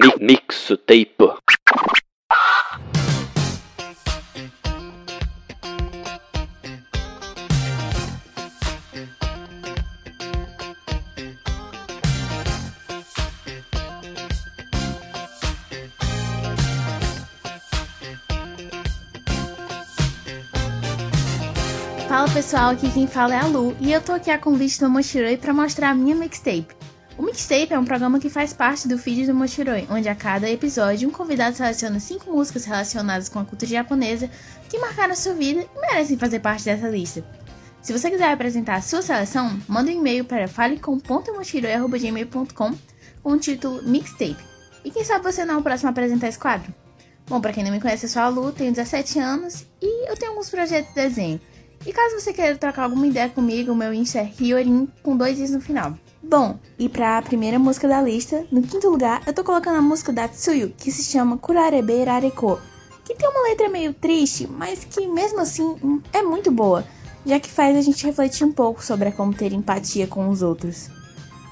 Mi mixtape. Fala pessoal, aqui quem fala é a Lu e eu tô aqui a convite do Mochiroi para mostrar a minha mixtape. O Mixtape é um programa que faz parte do feed do Mochiroi, onde a cada episódio um convidado seleciona cinco músicas relacionadas com a cultura japonesa que marcaram sua vida e merecem fazer parte dessa lista. Se você quiser apresentar a sua seleção, manda um e-mail para falecom.mochiroi.gmail.com com o título Mixtape. E quem sabe você não é o próximo a apresentar esse quadro? Bom, para quem não me conhece, eu sou a Lu, tenho 17 anos e eu tenho alguns projetos de desenho. E caso você queira trocar alguma ideia comigo, o meu Insta é Riorin com dois is no final. Bom, e para a primeira música da lista, no quinto lugar, eu tô colocando a música da Tsuyu, que se chama Kurarebe Rareko, que tem uma letra meio triste, mas que mesmo assim hum, é muito boa, já que faz a gente refletir um pouco sobre como ter empatia com os outros.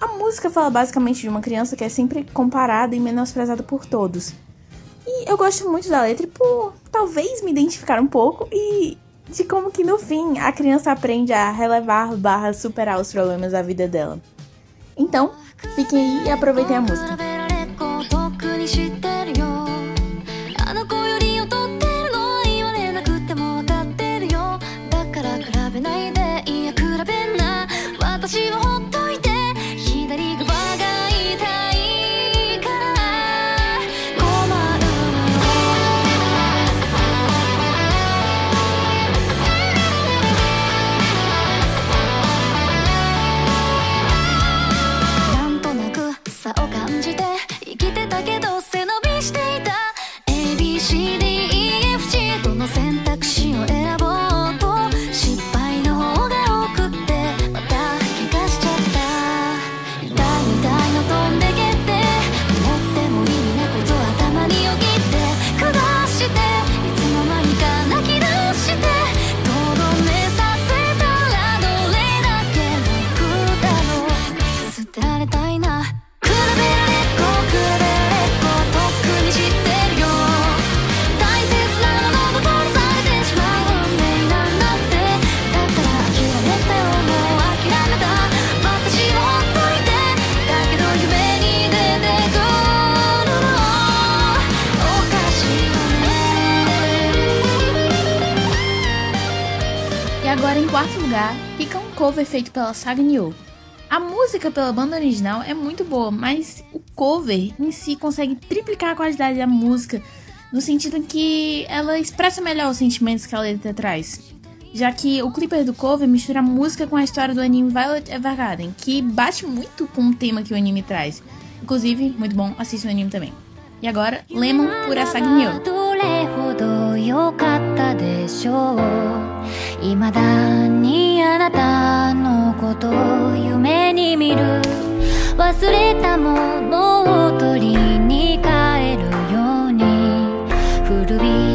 A música fala basicamente de uma criança que é sempre comparada e menosprezada por todos. E eu gosto muito da letra por talvez me identificar um pouco e de como que no fim a criança aprende a relevar barra superar os problemas da vida dela. Então, fiquem aí e aproveitem a música. Agora, em quarto lugar, fica um cover feito pela Saga Nioh. A música pela banda original é muito boa, mas o cover em si consegue triplicar a qualidade da música, no sentido em que ela expressa melhor os sentimentos que a letra traz. Já que o clipper do cover mistura a música com a história do anime Violet Evergarden, que bate muito com o tema que o anime traz. Inclusive, muito bom, assista o anime também. E agora, Lemon por Asagi いまだにあなたのことを夢に見る。忘れたものを取りに帰るように。古び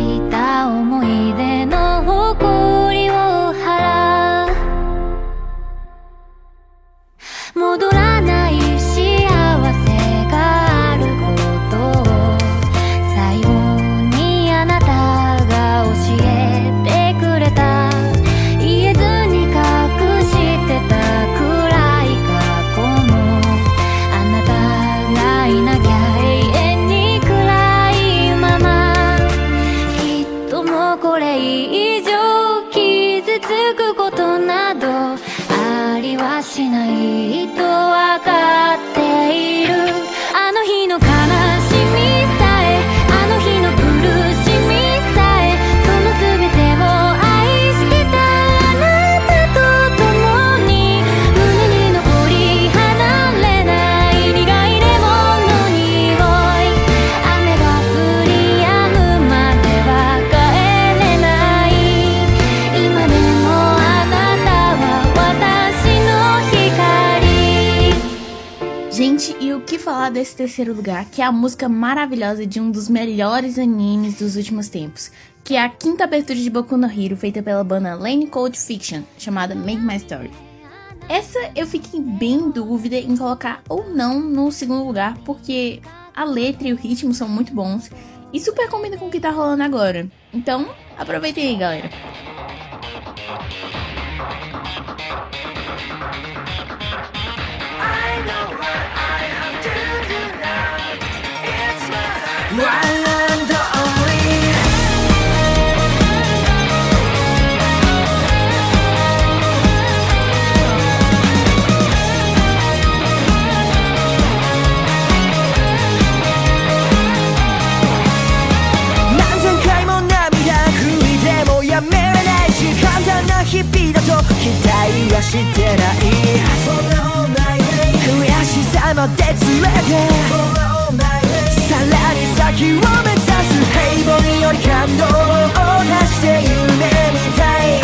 E o que falar desse terceiro lugar, que é a música maravilhosa de um dos melhores animes dos últimos tempos, que é a quinta abertura de Boku no Hero, feita pela banda Lane Code Fiction, chamada Make My Story. Essa eu fiquei bem em dúvida em colocar ou não no segundo lugar, porque a letra e o ritmo são muito bons e super combina com o que tá rolando agora. Então, aproveitem aí, galera. まで連れてさらに先を目指す平凡より感動を出して夢みたい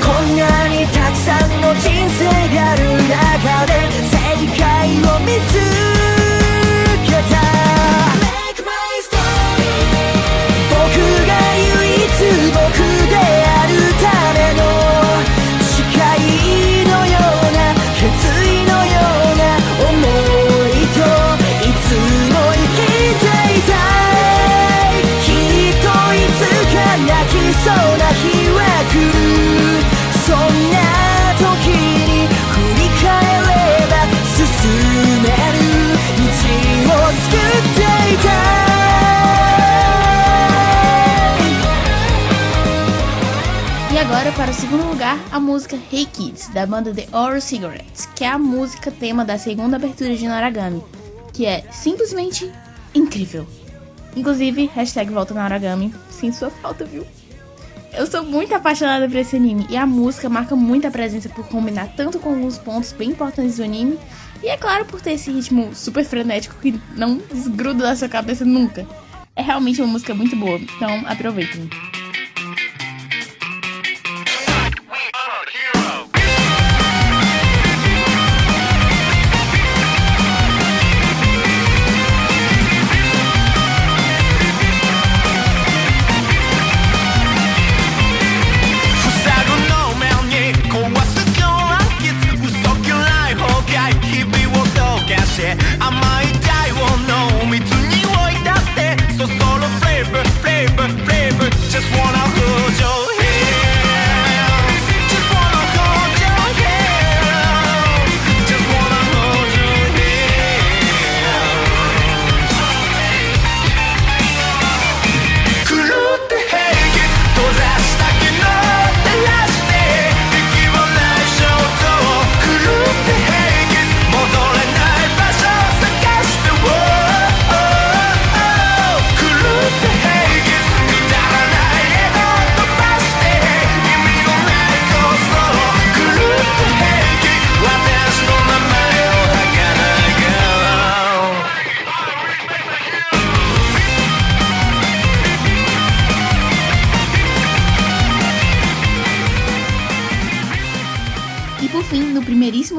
こんなにたくさんの人生がある中で正解を見つけ a música Hey Kids, da banda The Oral Cigarettes, que é a música tema da segunda abertura de Noragami, que é simplesmente incrível. Inclusive, hashtag volta Noragami, sem sua falta, viu? Eu sou muito apaixonada por esse anime e a música marca muita presença por combinar tanto com alguns pontos bem importantes do anime e é claro por ter esse ritmo super frenético que não desgruda da sua cabeça nunca. É realmente uma música muito boa, então aproveitem. I'm.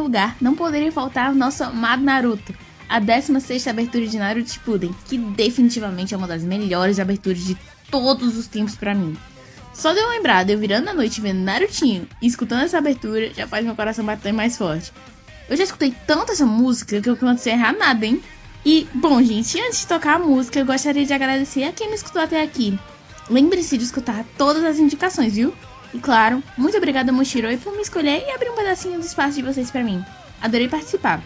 Lugar, não poderia faltar o nosso amado Naruto, a 16 abertura de Naruto Shippuden, que definitivamente é uma das melhores aberturas de todos os tempos para mim. Só de eu lembrar de eu virando a noite vendo Narutinho e escutando essa abertura já faz meu coração bater mais forte. Eu já escutei tanto essa música que eu não sei errar nada, hein? E, bom, gente, antes de tocar a música, eu gostaria de agradecer a quem me escutou até aqui. Lembre-se de escutar todas as indicações, viu? E claro, muito obrigada Moshiroi por me escolher e abrir um pedacinho do espaço de vocês para mim. Adorei participar.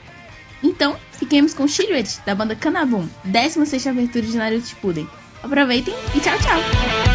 Então, fiquemos com Shiruet, da banda Kanabun, 16 abertura de Naruto Shippuden. Aproveitem e tchau, tchau!